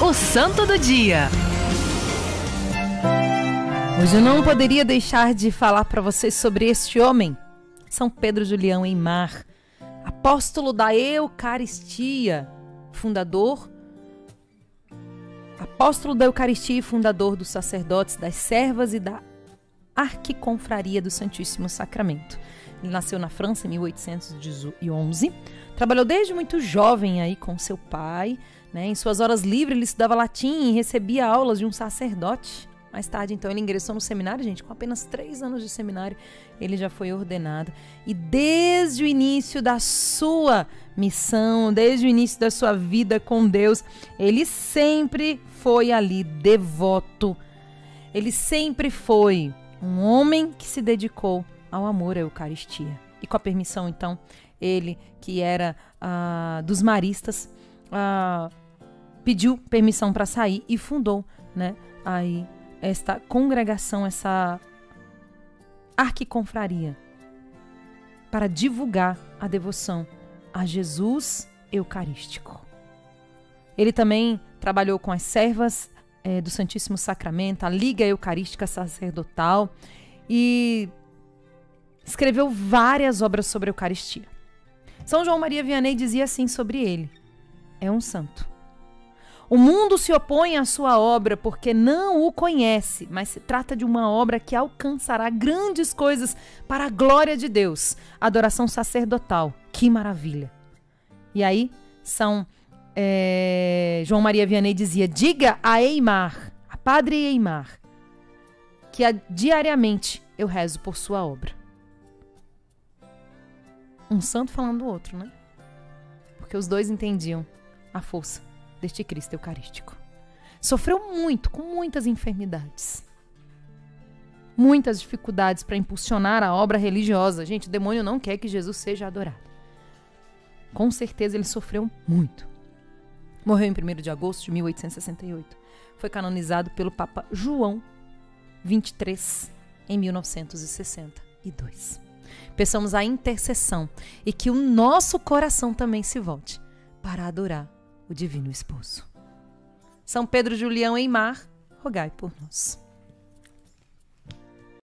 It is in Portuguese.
O Santo do Dia. Hoje eu não poderia deixar de falar para vocês sobre este homem, São Pedro Julião Eimar, apóstolo da Eucaristia, fundador, apóstolo da Eucaristia e fundador dos sacerdotes, das servas e da Arquiconfraria do Santíssimo Sacramento. Ele nasceu na França em 1811, trabalhou desde muito jovem aí com seu pai, né? Em suas horas livres ele estudava latim e recebia aulas de um sacerdote. Mais tarde, então, ele ingressou no seminário, gente, com apenas três anos de seminário, ele já foi ordenado. E desde o início da sua missão, desde o início da sua vida com Deus, ele sempre foi ali devoto. Ele sempre foi um homem que se dedicou ao amor à Eucaristia. E com a permissão, então, ele, que era uh, dos maristas, uh, pediu permissão para sair e fundou, né, aí esta congregação, essa arquiconfraria, para divulgar a devoção a Jesus Eucarístico. Ele também trabalhou com as servas é, do Santíssimo Sacramento, a Liga Eucarística Sacerdotal e escreveu várias obras sobre a Eucaristia. São João Maria Vianney dizia assim sobre ele: é um santo. O mundo se opõe à sua obra porque não o conhece, mas se trata de uma obra que alcançará grandes coisas para a glória de Deus. Adoração sacerdotal. Que maravilha! E aí, São é, João Maria Vianney dizia: diga a Eimar, a Padre Eimar, que a, diariamente eu rezo por sua obra. Um santo falando do outro, né? Porque os dois entendiam a força deste Cristo Eucarístico. Sofreu muito, com muitas enfermidades. Muitas dificuldades para impulsionar a obra religiosa. Gente, o demônio não quer que Jesus seja adorado. Com certeza ele sofreu muito. Morreu em 1 de agosto de 1868. Foi canonizado pelo Papa João 23 em 1962. Peçamos a intercessão e que o nosso coração também se volte para adorar o Divino Esposo. São Pedro Julião Eimar, rogai por nós.